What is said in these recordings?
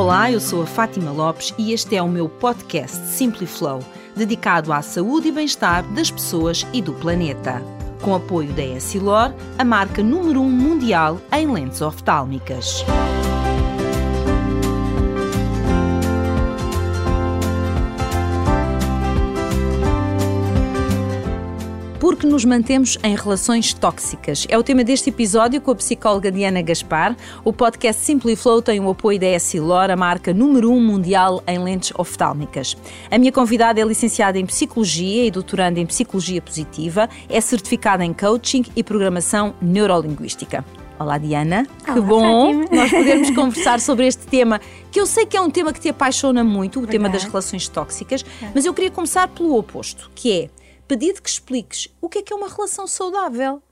Olá, eu sou a Fátima Lopes e este é o meu podcast Simply Flow, dedicado à saúde e bem-estar das pessoas e do planeta. Com apoio da Essilor, a marca número 1 um mundial em lentes oftálmicas. Porque nos mantemos em relações tóxicas. É o tema deste episódio com a psicóloga Diana Gaspar. O podcast Simply Flow tem o apoio da Essilor, a marca número 1 um mundial em lentes oftálmicas. A minha convidada é licenciada em Psicologia e doutoranda em Psicologia Positiva, é certificada em Coaching e Programação Neurolinguística. Olá, Diana. Olá, que bom Fátima. nós podermos conversar sobre este tema, que eu sei que é um tema que te apaixona muito, o tema das Verdade. relações tóxicas, mas eu queria começar pelo oposto, que é pedir que expliques o que é que é uma relação saudável.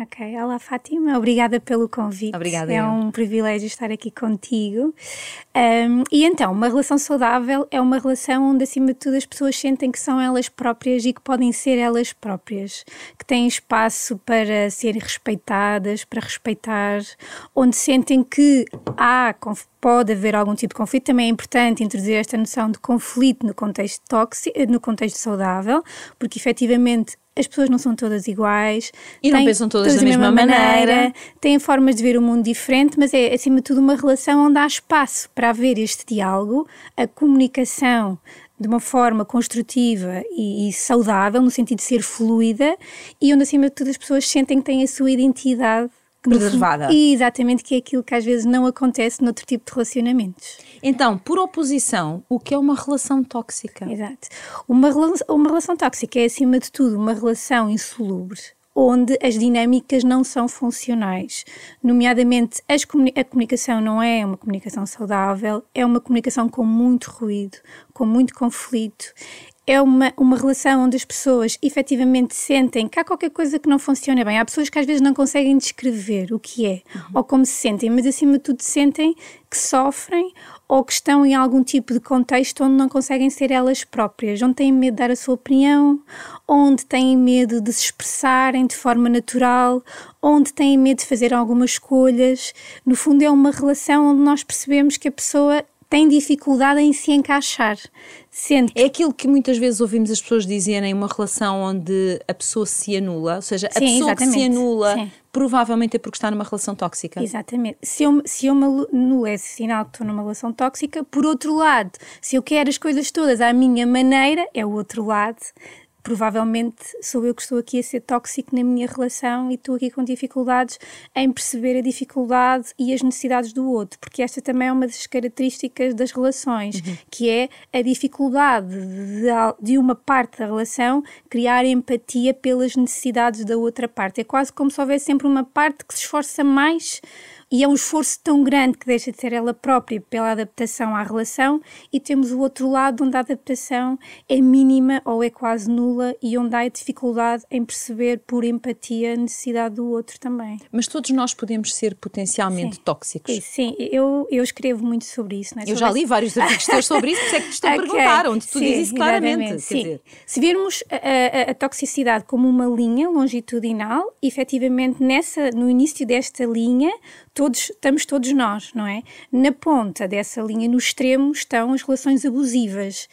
Ok, olá Fátima, obrigada pelo convite. Obrigada, É eu. um privilégio estar aqui contigo. Um, e então, uma relação saudável é uma relação onde, acima de tudo, as pessoas sentem que são elas próprias e que podem ser elas próprias, que têm espaço para serem respeitadas, para respeitar, onde sentem que há, conf- pode haver algum tipo de conflito. Também é importante introduzir esta noção de conflito no contexto tóxico, no contexto saudável, porque efetivamente as pessoas não são todas iguais. E não têm pensam todas da mesma maneira. têm formas de ver o mundo diferente, mas é acima de tudo uma relação onde há espaço para haver este diálogo, a comunicação de uma forma construtiva e, e saudável, no sentido de ser fluida, e onde acima de tudo as pessoas sentem que têm a sua identidade fundo- Preservada. E exatamente que é aquilo que às vezes não acontece noutro tipo de relacionamentos. Então, por oposição, o que é uma relação tóxica? Exato. Uma, uma relação tóxica é, acima de tudo, uma relação insalubre, onde as dinâmicas não são funcionais. Nomeadamente, comuni- a comunicação não é uma comunicação saudável, é uma comunicação com muito ruído, com muito conflito. É uma, uma relação onde as pessoas efetivamente sentem que há qualquer coisa que não funciona bem. Há pessoas que às vezes não conseguem descrever o que é ou como se sentem, mas acima de tudo sentem que sofrem ou que estão em algum tipo de contexto onde não conseguem ser elas próprias, onde têm medo de dar a sua opinião, onde têm medo de se expressarem de forma natural, onde têm medo de fazer algumas escolhas. No fundo, é uma relação onde nós percebemos que a pessoa tem dificuldade em se encaixar. Sendo que É aquilo que muitas vezes ouvimos as pessoas dizerem uma relação onde a pessoa se anula, ou seja, a Sim, pessoa que se exatamente. anula Sim. provavelmente é porque está numa relação tóxica. Exatamente. Se eu, se eu me anulo, é sinal que estou numa relação tóxica. Por outro lado, se eu quero as coisas todas à minha maneira, é o outro lado. Provavelmente sou eu que estou aqui a ser tóxico na minha relação e estou aqui com dificuldades em perceber a dificuldade e as necessidades do outro, porque esta também é uma das características das relações, que é a dificuldade de, de uma parte da relação criar empatia pelas necessidades da outra parte. É quase como se houvesse sempre uma parte que se esforça mais e é um esforço tão grande que deixa de ser ela própria pela adaptação à relação, e temos o outro lado onde a adaptação é mínima ou é quase nula e onde há a dificuldade em perceber por empatia a necessidade do outro também. Mas todos nós podemos ser potencialmente Sim. tóxicos. Sim, eu, eu escrevo muito sobre isso. Não é? Eu Sobre já esse- li vários artigos teus sobre isso, por isso é que te estou a Ok. perguntar, onde tu Sim, dizes isso claramente. sim. dizer, Se virmos a, a- a toxicidade como uma linha longitudinal, efetivamente nessa, no início desta linha, todos, estamos todos nós, não é? Na ponta dessa linha, no extremo, estão as relações abusivas.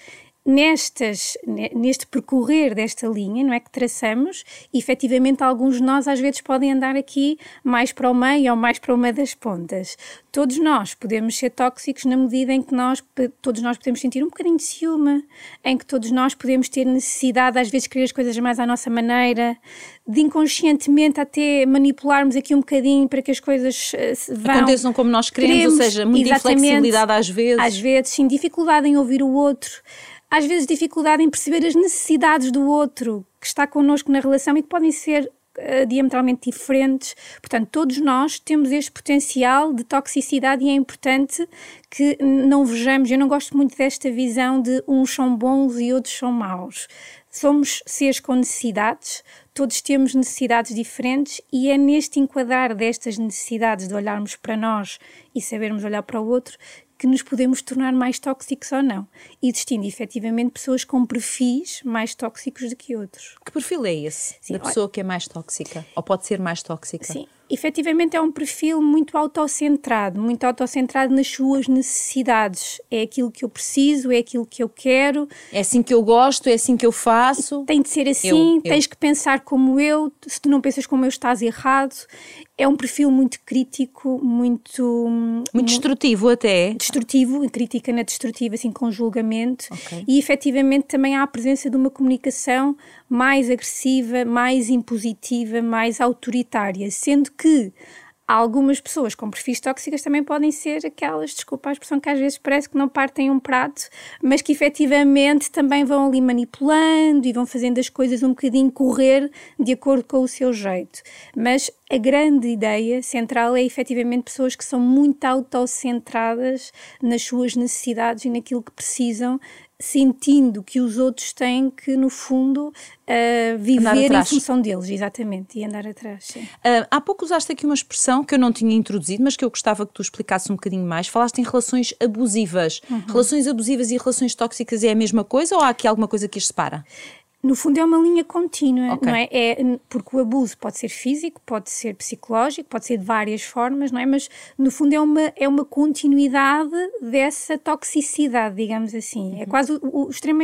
Nestas, ne- neste percorrer desta linha, não é que traçamos, efetivamente alguns de nós às vezes podem andar aqui mais para o meio ou mais para uma das pontas. Todos nós podemos ser tóxicos na medida em que nós, todos nós podemos sentir um bocadinho de ciúme, em que todos nós podemos ter necessidade às vezes de querer as coisas mais à nossa maneira, de inconscientemente até manipularmos aqui um bocadinho para que as coisas eh, vão. aconteçam como nós queremos, ou Queremos, seja, muita inflexibilidade às vezes. Às vezes, sim, dificuldade em ouvir o outro, às vezes dificuldade em perceber as necessidades do outro que está connosco na relação e que podem ser eh, diametralmente diferentes. Portanto, todos nós temos este potencial de toxicidade e é importante que não vejamos. Eu não gosto muito desta visão de uns são bons e outros são maus. Somos seres com necessidades, todos temos necessidades diferentes e é neste enquadrar destas necessidades de olharmos para nós e sabermos olhar para o outro que nos podemos tornar mais tóxicos ou não, existindo efetivamente pessoas com perfis mais tóxicos do que outros. Que perfil é esse Sim, da pessoa que é mais tóxica? Ou pode ser mais tóxica? Sim, efetivamente é um perfil muito autocentrado, muito autocentrado nas suas necessidades. É aquilo que eu preciso, é aquilo que eu quero. É assim que eu gosto, é assim que eu faço. Tem de ser assim, eu, tens eu. que pensar como eu, se tu não pensas como eu estás errado. É um perfil muito crítico, muito... Muito destrutivo até. Destrutivo, crítica na destrutiva, assim, com julgamento. Okay. E efetivamente também há a presença de uma comunicação mais agressiva, mais impositiva, mais autoritária, sendo que algumas pessoas com perfis tóxicas também podem ser aquelas, desculpa a expressão, que às vezes parece que não partem um prato, mas que efetivamente também vão ali manipulando e vão fazendo as coisas um bocadinho correr de acordo com o seu jeito. Mas a grande ideia central é efetivamente pessoas que são muito autocentradas nas suas necessidades e naquilo que precisam, sentindo que os outros têm que, no fundo, uh, viver em função deles, exatamente, e andar atrás. Uh, há pouco usaste aqui uma expressão que eu não tinha introduzido, mas que eu gostava que tu explicasse um bocadinho mais. Falaste em relações abusivas. Uhum. Relações abusivas e relações tóxicas é a mesma coisa ou há aqui alguma coisa que as separa? No fundo é uma linha contínua, okay. não é? é? Porque o abuso pode ser físico, pode ser psicológico, pode ser de várias formas, não é? Mas no fundo é uma, é uma continuidade dessa toxicidade, digamos assim. É uhum. É quase o, o extremo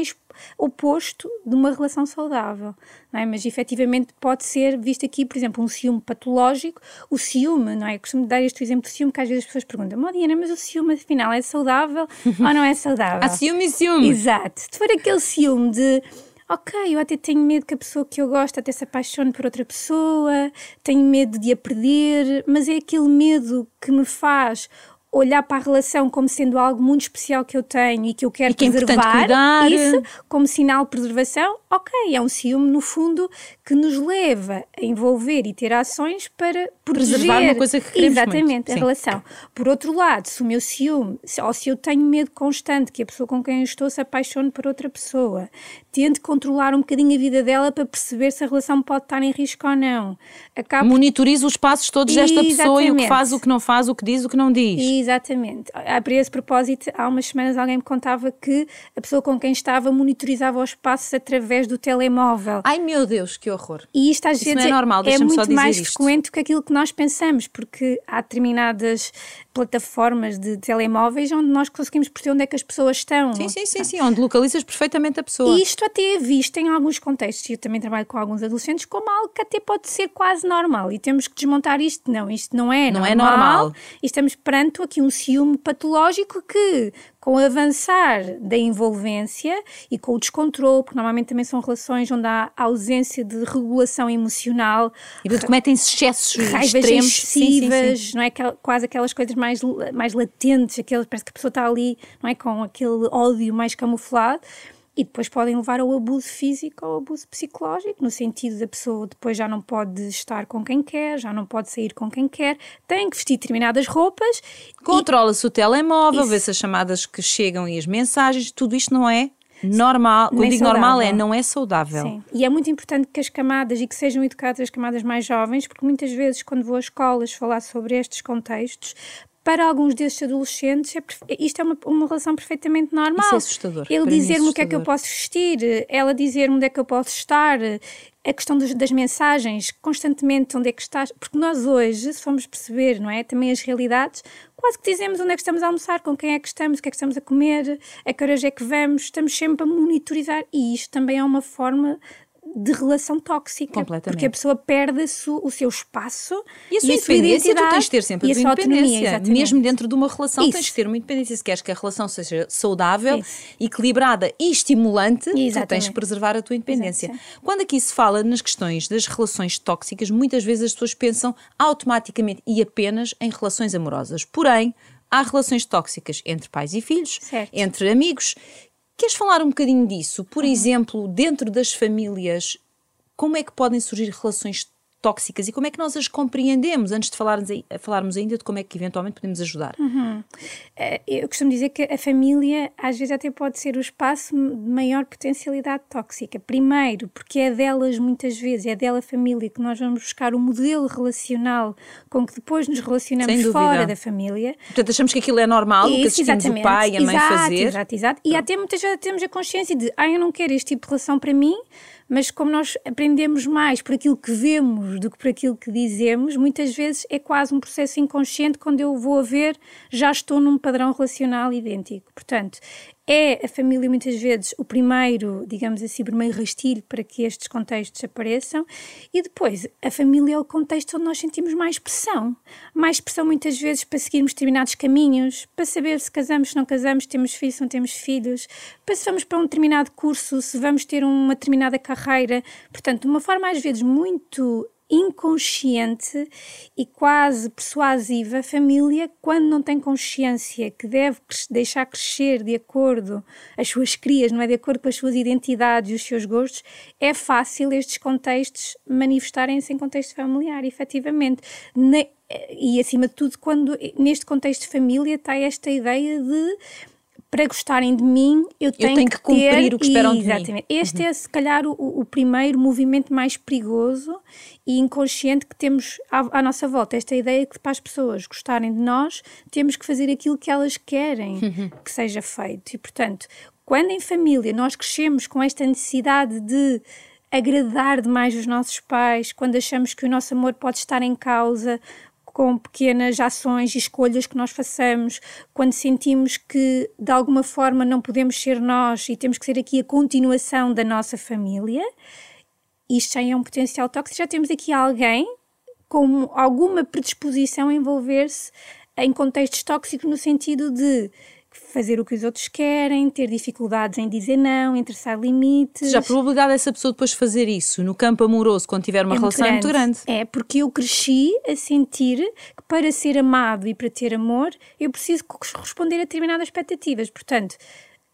oposto de uma relação saudável, não é? Mas efetivamente pode ser visto aqui, por exemplo, um ciúme patológico. O ciúme, não é? Eu costumo dar este exemplo do ciúme que às vezes as pessoas perguntam, oh, Diana, mas o ciúme afinal é saudável ou não é saudável? Há ciúme e ciúme. Exato. Se for aquele ciúme de ok, eu até tenho medo que a pessoa que eu gosto até se apaixone por outra pessoa, tenho medo de a perder, mas é aquele medo que me faz olhar para a relação como sendo algo muito especial que eu tenho e que eu quero e que é preservar, é isso como sinal de preservação, ok, é um ciúme no fundo que nos leva a envolver e ter ações para preservar uma coisa que queremos exatamente muito. a Sim. relação. Por outro lado, se o meu ciúme, ou se eu tenho medo constante que a pessoa com quem eu estou se apaixone por outra pessoa, tento controlar um bocadinho a vida dela para perceber se a relação pode estar em risco ou não. Acabo... Monitorizo os passos todos desta pessoa e o que faz, o que não faz, o que diz, o que não diz. Exatamente. A esse propósito, há umas semanas alguém me contava que a pessoa com quem estava monitorizava os passos através do telemóvel. Ai meu Deus, que horror. E isto às vezes é, normal, é muito mais isto. frequente do que aquilo que nós pensamos, porque há determinadas plataformas de telemóveis onde nós conseguimos perceber onde é que as pessoas estão. Sim, sim, sim, sim onde localizas perfeitamente a pessoa. E isto até é visto em alguns contextos, e eu também trabalho com alguns adolescentes, como algo que até pode ser quase normal. E temos que desmontar isto. Não, isto não é não normal. É normal. E estamos perante aqui um ciúme patológico que com o avançar da envolvência e com o descontrole, porque normalmente também são relações onde há ausência de regulação emocional. E cometem-se excessos raivas extremos. excessivas, sim, sim, sim. não é? Quase aquelas coisas mais, mais latentes, aquelas, parece que a pessoa está ali, não é? Com aquele ódio mais camuflado e depois podem levar ao abuso físico ou ao abuso psicológico, no sentido da pessoa depois já não pode estar com quem quer, já não pode sair com quem quer, tem que vestir determinadas roupas. Controla-se o telemóvel, vê-se as chamadas que chegam e as mensagens, tudo isto não é normal. Quando digo normal é não é saudável. Sim. E é muito importante que as camadas e que sejam educadas as camadas mais jovens, porque muitas vezes quando vou a escolas falar sobre estes contextos, para alguns desses adolescentes, é, isto é uma, uma relação perfeitamente normal. Isso é assustador. Ele dizer-me o que é que eu posso vestir, ela dizer-me onde é que eu posso estar, a questão das, das, mensagens, constantemente onde é que estás, porque nós hoje, se formos perceber, não é, também as realidades, quase que dizemos onde é que estamos a almoçar, com quem é que estamos, o que é que estamos a comer, a que horas é que vamos, estamos sempre a monitorizar e isto também é uma forma de relação tóxica. Porque a pessoa perde o seu espaço e a sua, e a sua independência. Tu tens de ter sempre a, tua independência. Mesmo dentro de uma relação, Isso. tens de ter uma independência. Se queres que a relação seja saudável, Isso. equilibrada e estimulante, Exatamente. tu tens de preservar a tua independência. Exato. Quando aqui se fala nas questões das relações tóxicas, muitas vezes as pessoas pensam automaticamente e apenas em relações amorosas. Porém, há relações tóxicas entre pais e filhos, certo. entre amigos, Queres falar um bocadinho disso? Por uhum. exemplo, dentro das famílias, como é que podem surgir relações tóxicas e como é que nós as compreendemos antes de falarmos, falarmos ainda de como é que eventualmente podemos ajudar? Uhum. Eh, eu costumo dizer que a família às vezes até pode ser o espaço de maior potencialidade tóxica. Primeiro, porque é delas muitas vezes, é dela a família que nós vamos buscar o modelo relacional com que depois nos relacionamos fora da família. Portanto, achamos que aquilo é normal, Isso, que assistimos exatamente. o pai e a mãe exato, fazer. Exato, exato. E até muitas vezes temos a consciência de, ah, eu não quero este tipo de relação para mim, mas como nós aprendemos mais por aquilo que vemos do que por aquilo que dizemos, muitas vezes é quase um processo inconsciente. Quando eu vou a ver, já estou num padrão relacional idêntico. Portanto, é a família muitas vezes o primeiro, digamos assim, primeiro rastilho para que estes contextos apareçam e depois a família é o contexto onde nós sentimos mais pressão. Mais pressão muitas vezes para seguirmos determinados caminhos, para saber se casamos, se não casamos, temos filhos, se não temos filhos, para se vamos para um determinado curso, se vamos ter uma determinada carreira. Portanto, de uma forma às vezes muito inconsciente e quase persuasiva, a família, quando não tem consciência que deve deixar crescer de acordo as suas crias, não é de acordo com as suas identidades e os seus gostos, é fácil estes contextos manifestarem-se em contexto familiar, efetivamente. E acima de tudo, quando neste contexto de família está esta ideia de para gostarem de mim, eu tenho, eu tenho que, que cumprir ter, o que esperam exatamente. de mim. Este uhum. é, se calhar, o, o, primeiro movimento mais perigoso e inconsciente que temos à, à, nossa volta. Esta ideia que para as pessoas gostarem de nós, temos que fazer aquilo que elas querem uhum. que seja feito. E, portanto, quando em família nós crescemos com esta necessidade de agradar demais os nossos pais, quando achamos que o nosso amor pode estar em causa, com pequenas ações e escolhas que nós façamos, quando sentimos que de alguma forma não podemos ser nós e temos que ser aqui a continuação da nossa família, isto já é um potencial tóxico. Já temos aqui alguém com alguma predisposição a envolver-se em contextos tóxicos no sentido de fazer o que os outros querem, ter dificuldades em dizer não, em traçar limites. Já a probabilidade dessa pessoa depois fazer isso no campo amoroso, quando tiver uma é relação, muito é muito grande. É, porque eu cresci a sentir que para ser amado e para ter amor, eu preciso corresponder a determinadas expectativas. Portanto,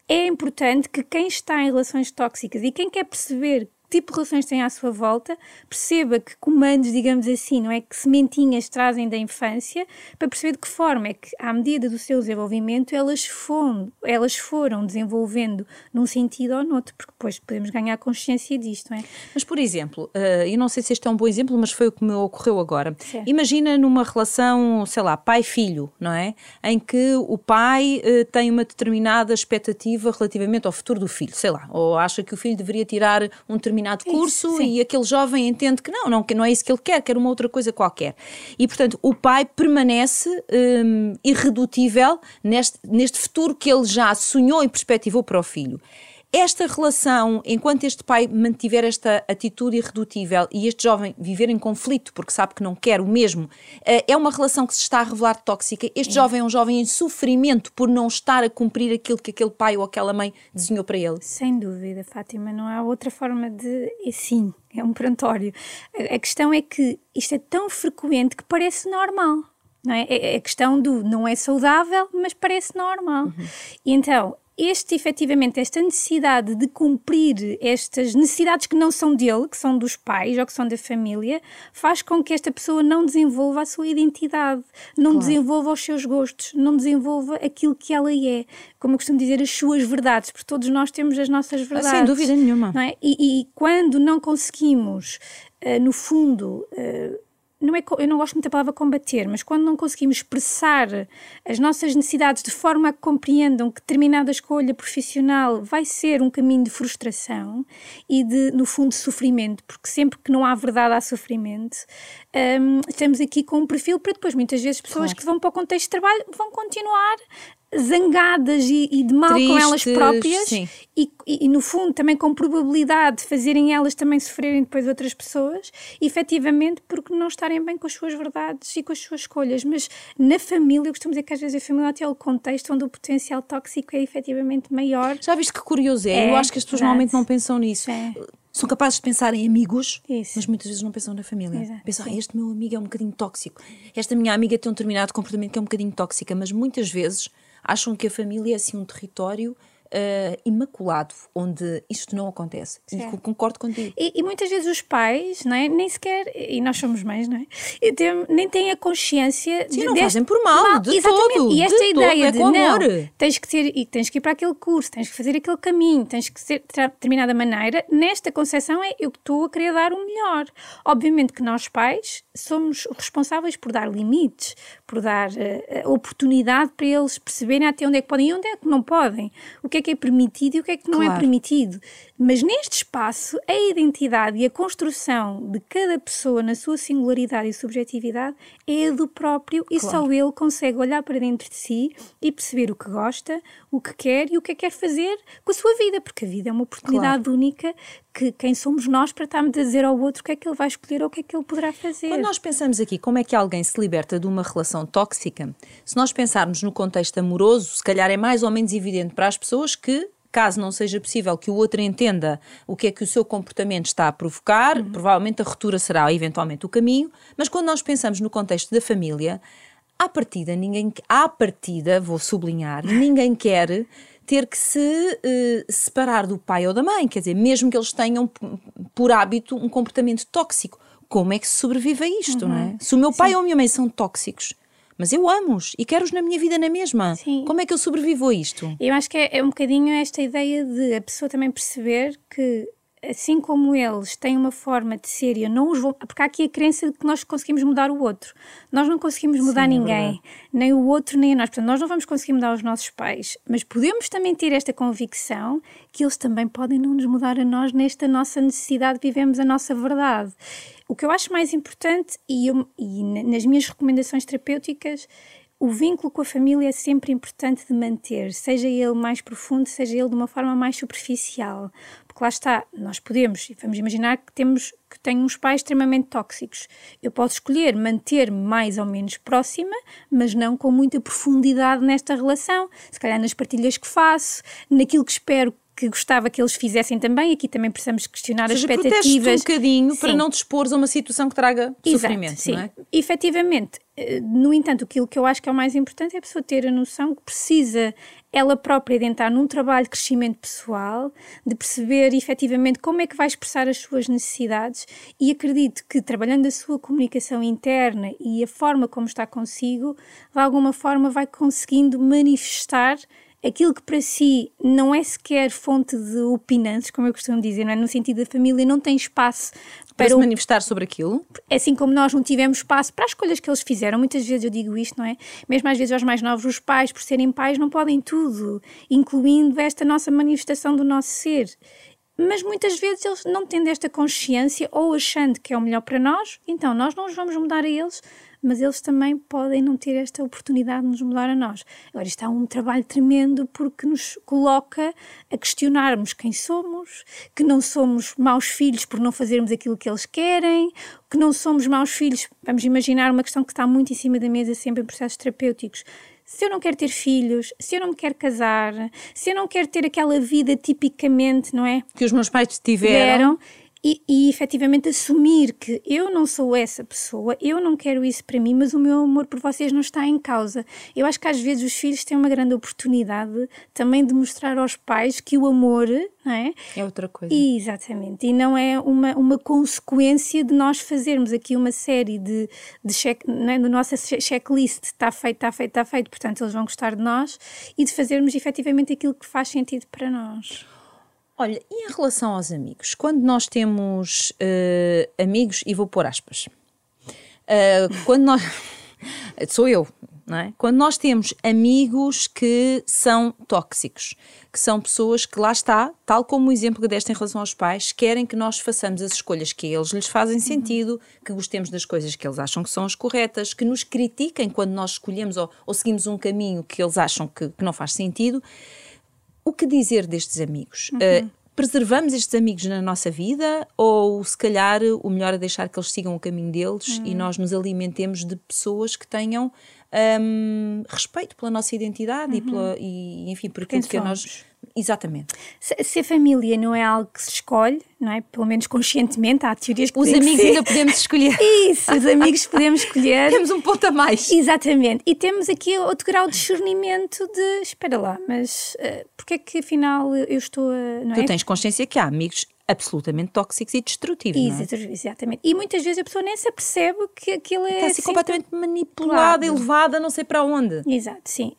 é importante que quem está em relações tóxicas e quem quer perceber tipo de relações tem à sua volta, perceba que comandos, digamos assim, não é? Que sementinhas trazem da infância, para perceber de que forma é que, à medida do seu desenvolvimento, elas foram, elas foram desenvolvendo num sentido ou noutro, porque depois podemos ganhar consciência disto, não é? Mas, por exemplo, uh, eu não sei se este é um bom exemplo, mas foi o que me ocorreu agora. Certo. Imagina numa relação, sei lá, pai-filho, não é? Em que o pai uh, tem uma determinada expectativa relativamente ao futuro do filho, sei lá, ou acha que o filho deveria tirar um determinado determinado curso isso, e aquele jovem entende que não, não, que não é isso que ele quer, quer uma outra coisa qualquer. E, portanto, o pai permanece hum, irredutível neste, neste futuro que ele já sonhou e perspectivou para o filho. Esta relação, enquanto este pai mantiver esta atitude irredutível e este jovem viver em conflito porque sabe que não quer o mesmo, eh, é uma relação que se está a revelar tóxica. Este é. jovem é um jovem em sofrimento por não estar a cumprir aquilo que aquele pai ou aquela mãe desenhou para ele. Sem dúvida, Fátima, não há outra forma de. Sim, é um prontório. A questão é que isto é tão frequente que parece normal. Não é? é? é a questão do não é saudável, mas parece normal. Uhum. E então, este efetivamente, esta necessidade de cumprir estas necessidades que não são dele, que são dos pais ou que são da família, faz com que esta pessoa não desenvolva a sua identidade, não claro. desenvolva os seus gostos, não desenvolva aquilo que ela é. Como eu costumo dizer, as suas verdades, porque todos nós temos as nossas verdades. Ah, sem dúvida nenhuma. É? E, e, quando não conseguimos, uh, no fundo, uh, não é, eu não gosto muito da palavra combater, mas quando não conseguimos expressar as nossas necessidades de forma a que compreendam que determinada escolha profissional vai ser um caminho de frustração e de, no fundo, sofrimento, porque sempre que não há verdade há sofrimento, um, estamos aqui com um perfil para depois, muitas vezes, pessoas claro. que vão para o contexto de trabalho vão continuar zangadas e, e, de mal Tristes, com elas próprias e, e, no fundo também com probabilidade de fazerem elas também sofrerem depois outras pessoas, efetivamente porque não estarem bem com as suas verdades e com as suas escolhas, mas na família, eu costumo dizer que às vezes a família até é o contexto onde o potencial tóxico é efetivamente maior. Já viste que curioso é? é eu acho que as pessoas verdade. normalmente não pensam nisso. É são capazes de pensar em amigos, Isso. mas muitas vezes não pensam na família. Exato. Pensam, ah, este meu amigo é um bocadinho tóxico, esta minha amiga tem um determinado comportamento que é um bocadinho tóxica, mas muitas vezes acham que a família é assim um território uh, imaculado, onde isto não acontece. Certo. E concordo contigo. E, e, muitas vezes os pais, não é? nem sequer, e nós somos mães, não é? Tem, nem têm a consciência Sim, de. não fazem por mal, mal de exatamente. todo. E esta de ideia todo, é de não, tens que ter, e tens que ir para aquele curso, tens que fazer aquele caminho, tens que ser de determinada maneira, nesta concepção é eu que estou a querer dar o melhor. Obviamente que nós pais somos responsáveis por dar limites, por dar uh, oportunidade para eles perceberem até onde é que podem e onde é que não podem. O que é que é permitido e o que é que não é Claro. permitido. Mas neste espaço, a identidade e a construção de cada pessoa na sua singularidade e subjetividade é a do próprio e Claro. só ele consegue olhar para dentro de si e perceber o que gosta, o que quer e o que é que quer fazer com a sua vida, porque a vida é uma oportunidade única que quem somos nós para estarmos a dizer ao outro o que é que ele vai escolher ou o que é que ele poderá fazer. Quando nós pensamos aqui como é que alguém se liberta de uma relação tóxica, se nós pensarmos no contexto amoroso, se calhar é mais ou menos evidente para as pessoas que, caso não seja possível que o outro entenda o que é que o seu comportamento está a provocar, provavelmente a ruptura será eventualmente o caminho, mas quando nós pensamos no contexto da família, à partida, ninguém, à partida, vou sublinhar, ninguém quer ter que se eh, separar do pai ou da mãe, quer dizer, mesmo que eles tenham por hábito um comportamento tóxico. Como é que se sobrevive a isto, não é? Se o meu pai ou a minha mãe são tóxicos, mas eu amo-os e quero-os na minha vida na mesma, Sim. como é que eu sobrevivo a isto? Eu acho que é, é um bocadinho esta ideia de a pessoa também perceber que, assim como eles têm uma forma de ser e eu não os vou. Porque há aqui a crença de que nós conseguimos mudar o outro. Nós não conseguimos mudar é ninguém, verdade. nem o outro, nem a nós. Portanto, nós não vamos conseguir mudar os nossos pais, mas podemos também ter esta convicção que eles também podem não nos mudar a nós nesta nossa necessidade de vivemos a nossa verdade. O que eu acho mais importante, e, eu- e na- nas minhas recomendações terapêuticas, o vínculo com a família é sempre importante de manter, seja ele mais profundo, seja ele de uma forma mais superficial. Porque lá está, nós podemos, vamos imaginar que temos que tenho uns pais extremamente tóxicos. Eu posso escolher manter-me mais ou menos próxima, mas não com muita profundidade nesta relação. Se calhar nas partilhas que faço, naquilo que espero que gostava que eles fizessem também. Aqui também precisamos questionar seja, as expectativas. um bocadinho para Sim. não te expores a uma situação que traga Exato, sofrimento, sim. não é? Efetivamente, eh, no entanto, aquilo que eu acho que é o mais importante é a pessoa ter a noção que precisa ela própria de entrar num trabalho de crescimento pessoal, de perceber efetivamente como é que vai expressar as suas necessidades e acredito que trabalhando a sua comunicação interna e a forma como está consigo, de alguma forma vai conseguindo manifestar aquilo que para si não é sequer fonte de opinantes, como eu costumo dizer, não é? no sentido da família, não tem espaço Para para se manifestar sobre aquilo. assim como nós não tivemos espaço para as escolhas que eles fizeram, muitas vezes eu digo isto, não é? Mesmo às vezes aos mais novos, os pais, por serem pais, não podem tudo, incluindo esta nossa manifestação do nosso ser. Mas muitas vezes eles não tendo esta consciência ou achando que é o melhor para nós, então nós não os vamos mudar a eles, mas eles também podem não ter esta oportunidade de nos mudar a nós. Agora, isto é um trabalho tremendo porque nos coloca a questionarmos quem somos, que não somos maus filhos por não fazermos aquilo que eles querem, que não somos maus filhos. Vamos imaginar uma questão que está muito em cima da mesa sempre em processos terapêuticos. Se eu não quero ter filhos, se eu não me quero casar, se eu não quero ter aquela vida tipicamente, não é? Que os meus pais tiveram. tiveram e, e efetivamente assumir que eu não sou essa pessoa, eu não quero isso para mim, mas o meu amor por vocês não está em causa. Eu acho que às vezes os filhos têm uma grande oportunidade também de mostrar aos pais que o amor, não é? É outra coisa. E, exatamente, e não é uma, uma consequência de nós fazermos aqui uma série de, de check, não é? no nossa che- checklist, está feito, está feito, está feito, portanto eles vão gostar de nós, e de fazermos efetivamente aquilo que faz sentido para nós. Olha, e em relação aos amigos? Quando nós temos eh, amigos, e vou pôr aspas, eh, quando nós. Sou eu, não é? Quando nós temos amigos que são tóxicos, que são pessoas que lá está, tal como o exemplo que deste em relação aos pais, querem que nós façamos as escolhas que a eles lhes fazem sentido, que gostemos das coisas que eles acham que são as corretas, que nos critiquem quando nós escolhemos ou, ou seguimos um caminho que eles acham que, que não faz sentido. O que dizer destes amigos? Uh, preservamos estes amigos na nossa vida ou se calhar o melhor é deixar que eles sigam o caminho deles e nós nos alimentemos de pessoas que tenham hum, respeito pela nossa identidade e, pela, e enfim por aquilo que nós somos. exatamente Se, se a família não é algo que se escolhe, não é? Pelo menos conscientemente, há teorias que os que amigos sim. ainda podemos escolher Isso, os amigos podemos escolher. temos um ponto a mais Exatamente. E temos aqui outro grau de discernimento de espera lá, mas uh, porque é que afinal eu estou a. Não é? tu tens consciência que há amigos absolutamente tóxicos e destrutivos. Isso, é? Exatamente. E muitas vezes a pessoa nem se apercebe que aquilo é. Está assim, completamente manipulada, elevada, não sei para onde. Exato, sim.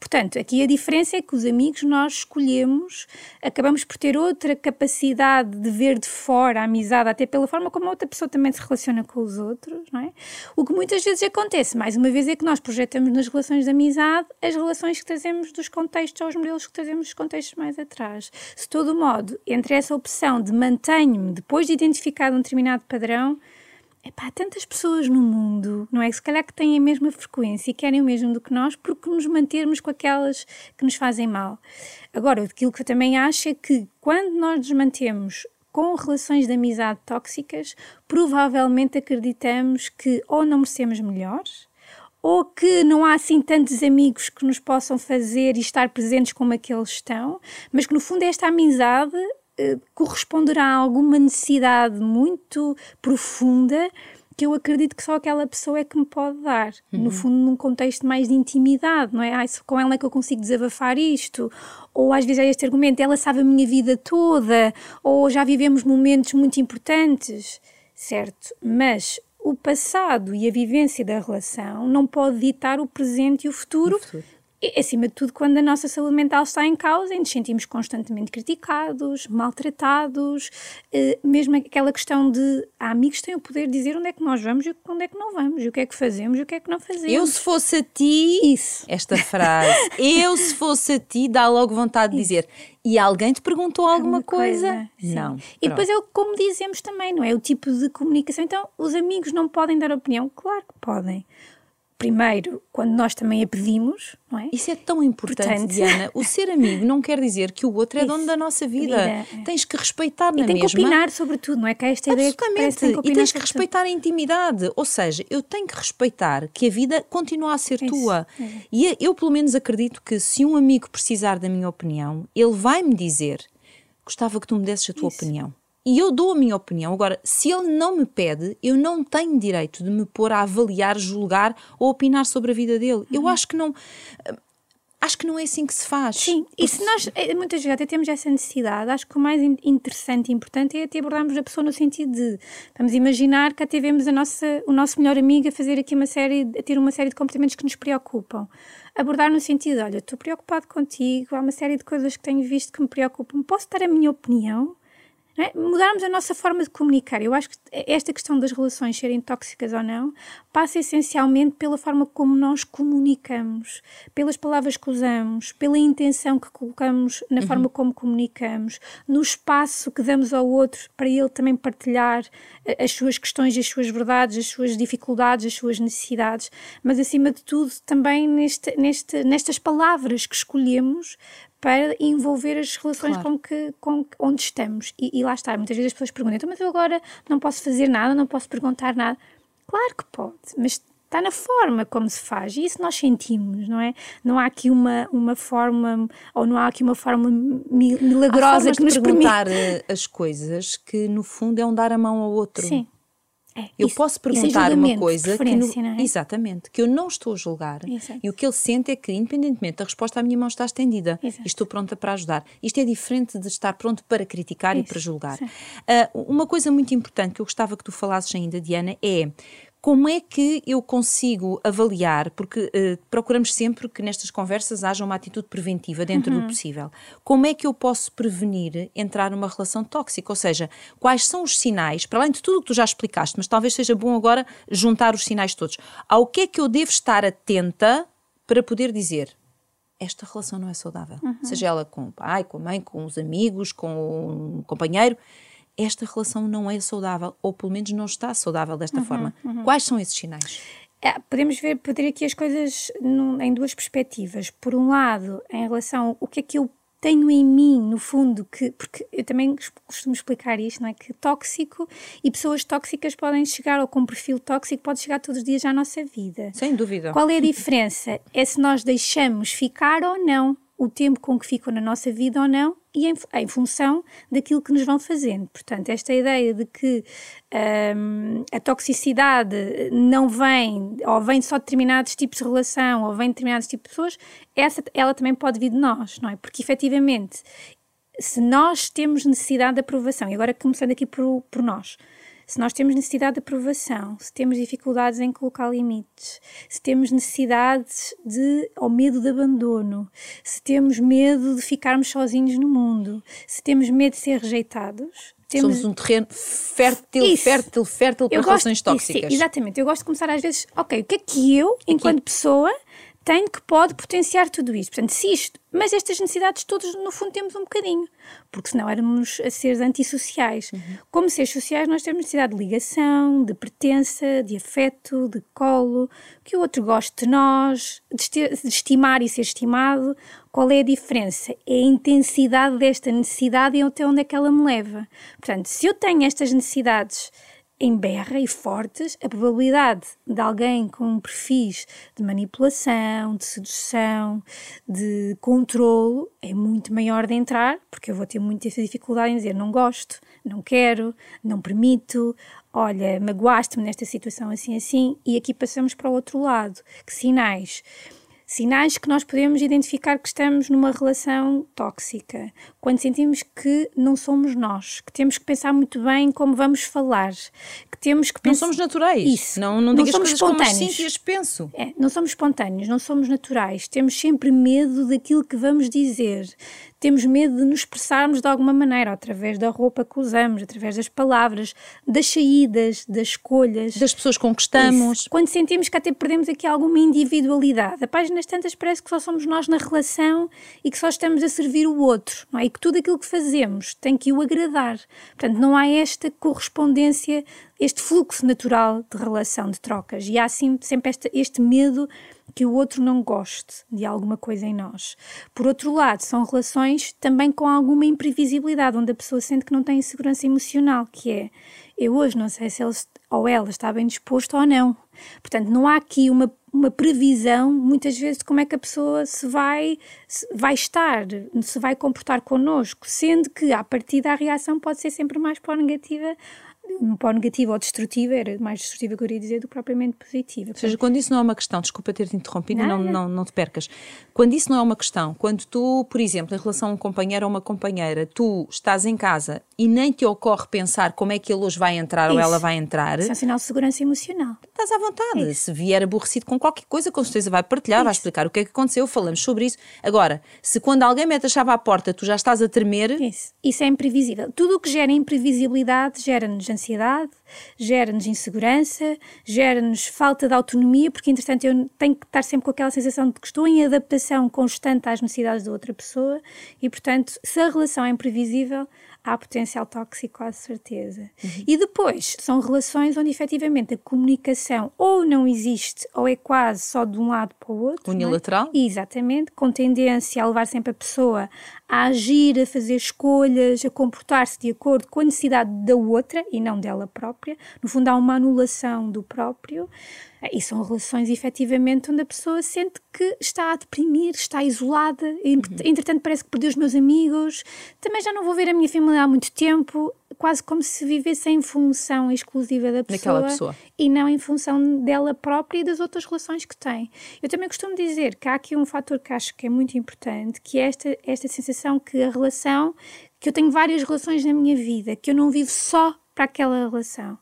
Portanto, aqui a diferença é que os amigos nós escolhemos, acabamos por ter outra capacidade de ver de fora a amizade, até pela forma como a outra pessoa também se relaciona com os outros, não é? O que muitas vezes acontece, mais uma vez, é que nós projetamos nas relações de amizade as relações que trazemos dos contextos aos modelos que trazemos dos contextos mais atrás. Se todo modo, entre essa opção de mantenho-me depois de identificar um determinado padrão, epá, há tantas pessoas no mundo, não é? Se calhar que têm a mesma frequência e querem o mesmo do que nós, porque nos mantermos com aquelas que nos fazem mal. Agora, aquilo que eu também acho é que quando nós nos mantemos com relações de amizade tóxicas, provavelmente acreditamos que ou não merecemos melhores, ou que não há assim tantos amigos que nos possam fazer e estar presentes como aqueles estão, mas que no fundo esta amizade corresponderá a alguma necessidade muito profunda que eu acredito que só aquela pessoa é que me pode dar. Uhum. No fundo, num contexto mais de intimidade, não é? Ah, com ela é que eu consigo desabafar isto. Ou às vezes é este argumento, ela sabe a minha vida toda. Ou já vivemos momentos muito importantes. Certo? Mas o passado e a vivência da relação não pode ditar o presente e o futuro. O futuro e, acima de tudo, quando a nossa saúde mental está em causa nos sentimos constantemente criticados, maltratados, eh, mesmo aquela questão de há amigos têm o poder de dizer onde é que nós vamos e onde é que não vamos, e o que é que fazemos e o que é que não fazemos. Eu, se fosse a ti, Isso. esta frase, eu, se fosse a ti, dá logo vontade de dizer. E alguém te perguntou alguma, alguma coisa? coisa não. E depois é como dizemos também, não é? O tipo de comunicação. Então, os amigos não podem dar opinião? Claro que podem primeiro, quando nós também a pedimos, não é? Isso é tão importante, Portanto, Diana. O ser amigo não quer dizer que o outro é dono da nossa vida. vida. É. Tens que respeitar na e tem mesma. que opinar sobre tudo, não é? Que é esta ideia que tem que E tens que respeitar a intimidade. Ou seja, eu tenho que respeitar que a vida continua a ser Isso. tua. É. E eu, pelo menos, acredito que se um amigo precisar da minha opinião, ele vai me dizer gostava que tu me desses a tua Isso. opinião e eu dou a minha opinião. Agora, se ele não me pede, eu não tenho direito de me pôr a avaliar, julgar ou opinar sobre a vida dele. Uhum. Eu acho que não. Acho que não é assim que se faz. Sim, e se nós eh, muitas vezes até temos essa necessidade, acho que o mais interessante e importante é até abordarmos a pessoa no sentido de vamos imaginar que até vemos a nossa, o nosso melhor amigo a fazer aqui uma série, a ter uma série de comportamentos que nos preocupam. Abordar no sentido, olha, estou preocupado contigo, há uma série de coisas que tenho visto que me preocupam, posso dar a minha opinião? É? Mudarmos a nossa forma de comunicar. Eu acho que esta questão das relações serem tóxicas ou não passa essencialmente pela forma como nós comunicamos, pelas palavras que usamos, pela intenção que colocamos na uhum. forma como comunicamos, no espaço que damos ao outro para ele também partilhar eh, as suas questões, as suas verdades, as suas dificuldades, as suas necessidades, mas acima de tudo também neste, neste, nestas palavras que escolhemos para envolver as relações claro. com que, com onde estamos. E, e, lá está, muitas vezes as pessoas perguntam, então, mas eu agora não posso fazer nada, não posso perguntar nada. Claro que pode, mas está na forma como se faz e isso nós sentimos, não é? Não há aqui uma, uma forma, ou não há aqui uma forma milagrosa que nos perguntar permite... as coisas que no fundo é um dar a mão ao outro. Sim. É, eu isso, posso é perguntar uma coisa que no, é? exatamente que eu não estou a julgar Exato. e o que ele sente é que independentemente da resposta a minha mão está estendida Exato. e estou pronta para ajudar. Isto é diferente de estar pronto para criticar isso. e para julgar. Uh, uma coisa muito importante que eu gostava que tu falasses ainda, Diana, é como é que eu consigo avaliar, porque uh, procuramos sempre que nestas conversas haja uma atitude preventiva dentro uhum. do possível. Como é que eu posso prevenir entrar numa relação tóxica? Ou seja, quais são os sinais, para além de tudo o que tu já explicaste, mas talvez seja bom agora juntar os sinais todos. Ao que é que eu devo estar atenta para poder dizer esta relação não é saudável? Uhum. Seja ela com o pai, com a mãe, com os amigos, com um companheiro esta relação não é saudável, ou pelo menos não está saudável desta uhum, forma. Uhum. Quais são esses sinais? É, podemos ver, poder aqui as coisas num, em duas perspectivas. Por um lado, em relação ao que é que eu tenho em mim, no fundo, que porque eu também costumo explicar isto, não é? Que tóxico e pessoas tóxicas podem chegar, ou com um perfil tóxico, pode chegar todos os dias à nossa vida. Sem dúvida. Qual é a diferença? é se nós deixamos ficar ou não o tempo com que ficam na nossa vida ou não e em, em, função daquilo que nos vão fazendo. Portanto, esta ideia de que um, a toxicidade não vem, ou vem só de determinados tipos de relação, ou vem de determinados tipos de pessoas, essa, ela também pode vir de nós, não é? Porque efetivamente se nós temos necessidade de aprovação, e agora começando aqui por, por nós, se nós temos necessidade de aprovação, se temos dificuldades em colocar limites, se temos necessidades de ou medo de abandono, se temos medo de ficarmos sozinhos no mundo, se temos medo de ser rejeitados, temos... Somos um terreno fértil, isso. fértil, fértil para relações tóxicas. Isso, exatamente. Eu gosto de começar às vezes, ok, o que é que eu, enquanto pessoa, tenho que pode potenciar tudo isto. Portanto, se isto, mas estas necessidades todas, no fundo, temos um bocadinho, porque senão éramos a seres antissociais. Uhum. Como seres sociais, nós temos necessidade de ligação, de pertença, de afeto, de colo, que o outro goste de nós, de, de estimar e ser estimado. Qual é a diferença? É a intensidade desta necessidade e até onde é que ela me leva. Portanto, se eu tenho estas necessidades em berra e fortes, a probabilidade de alguém com perfis de manipulação, de sedução, de controlo é muito maior de entrar, porque eu vou ter muita dificuldade em dizer não gosto, não quero, não permito, olha, magoaste-me nesta situação assim assim, e aqui passamos para o outro lado. Que sinais? Sinais que nós podemos identificar que estamos numa relação tóxica, quando sentimos que não somos nós, que temos que pensar muito bem como vamos falar, que temos que pensar... Não somos naturais. Isso. Não, não, não somos espontâneos. como as penso. É, não somos espontâneos, não somos naturais. Temos sempre medo daquilo que vamos dizer temos medo de nos expressarmos de alguma maneira, através da roupa que usamos, através das palavras, das saídas, das escolhas. Das pessoas com que estamos. Isso. Quando sentimos que até perdemos aqui alguma individualidade. A páginas tantas parece que só somos nós na relação e que só estamos a servir o outro, não é? E que tudo aquilo que fazemos tem que o agradar. Portanto, não há esta correspondência, este fluxo natural de relação, de trocas. E há assim, sempre este, este medo que o outro não goste de alguma coisa em nós. Por outro lado, são relações também com alguma imprevisibilidade, onde a pessoa sente que não tem segurança emocional, que é eu hoje não sei se ele ou ela está bem disposto ou não. Portanto, não há aqui uma, uma previsão, muitas vezes, de como é que a pessoa se vai, se vai estar, se vai comportar connosco, sendo que, a partir da reação pode ser sempre mais para negativa um pó negativa ou destrutiva, era mais destrutiva que eu iria dizer do que propriamente positiva. Ou seja, quando isso não é uma questão, desculpa ter-te interrompido, não, não, não, não te percas. Quando isso não é uma questão, quando tu, por exemplo, em relação a um companheiro ou uma companheira, tu estás em casa e nem te ocorre pensar como é que ele hoje vai entrar isso. ou ela vai entrar. Isso é um sinal de segurança emocional. Estás à vontade. Isso. Se vier aborrecido com qualquer coisa, com certeza vai partilhar, isso. vai explicar o que é que aconteceu, falamos sobre isso. Agora, se quando alguém mete a chave à porta, tu já estás a tremer. Isso, isso é imprevisível. Tudo o que gera imprevisibilidade gera-nos ansiedade, gera-nos insegurança, gera-nos falta de autonomia, porque entretanto eu tenho que estar sempre com aquela sensação de que estou em adaptação constante às necessidades da outra pessoa e, portanto, se a relação é imprevisível, há potencial tóxico, quase certeza. Uhum. E depois, são relações onde efetivamente a comunicação ou não existe ou é quase só de um lado para o outro. É? Unilateral? É? Exatamente, com tendência a levar sempre a pessoa a agir, a fazer escolhas, a comportar-se de acordo com a necessidade da outra e não dela própria. No fundo, há uma anulação do próprio. E são relações efetivamente onde a pessoa sente que está a deprimir, está isolada, uhum. entretanto parece que perdeu os meus amigos, também já não vou ver a minha família há muito tempo, quase como se vivesse em função exclusiva da pessoa, pessoa, e não em função dela própria e das outras relações que tem. Eu também costumo dizer que há aqui um fator que acho que é muito importante, que é esta, esta sensação que a relação, que eu tenho várias relações na minha vida, que eu não vivo só para aquela relação.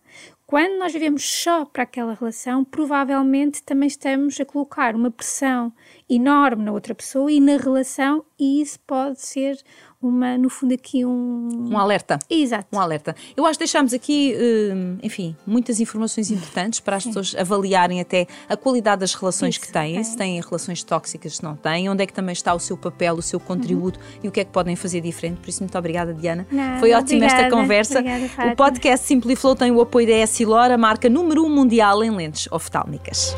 Quando nós vivemos só para aquela relação, provavelmente também estamos a colocar uma pressão enorme na outra pessoa e na relação, e isso pode ser uma, no fundo, aqui um. Um alerta. Exato. Um alerta. Eu acho que deixámos aqui, hum, enfim, muitas informações importantes para as Sim. pessoas avaliarem até a qualidade das relações Isso, que têm, é. se têm relações tóxicas, se não têm, onde é que também está o seu papel, o seu contributo uhum. e o que é que podem fazer diferente. Por isso, muito obrigada, Diana. Não, Foi ótima esta conversa. Obrigada, o podcast Simply Flow tem o apoio da Essilor, a marca número um mundial em lentes oftálmicas.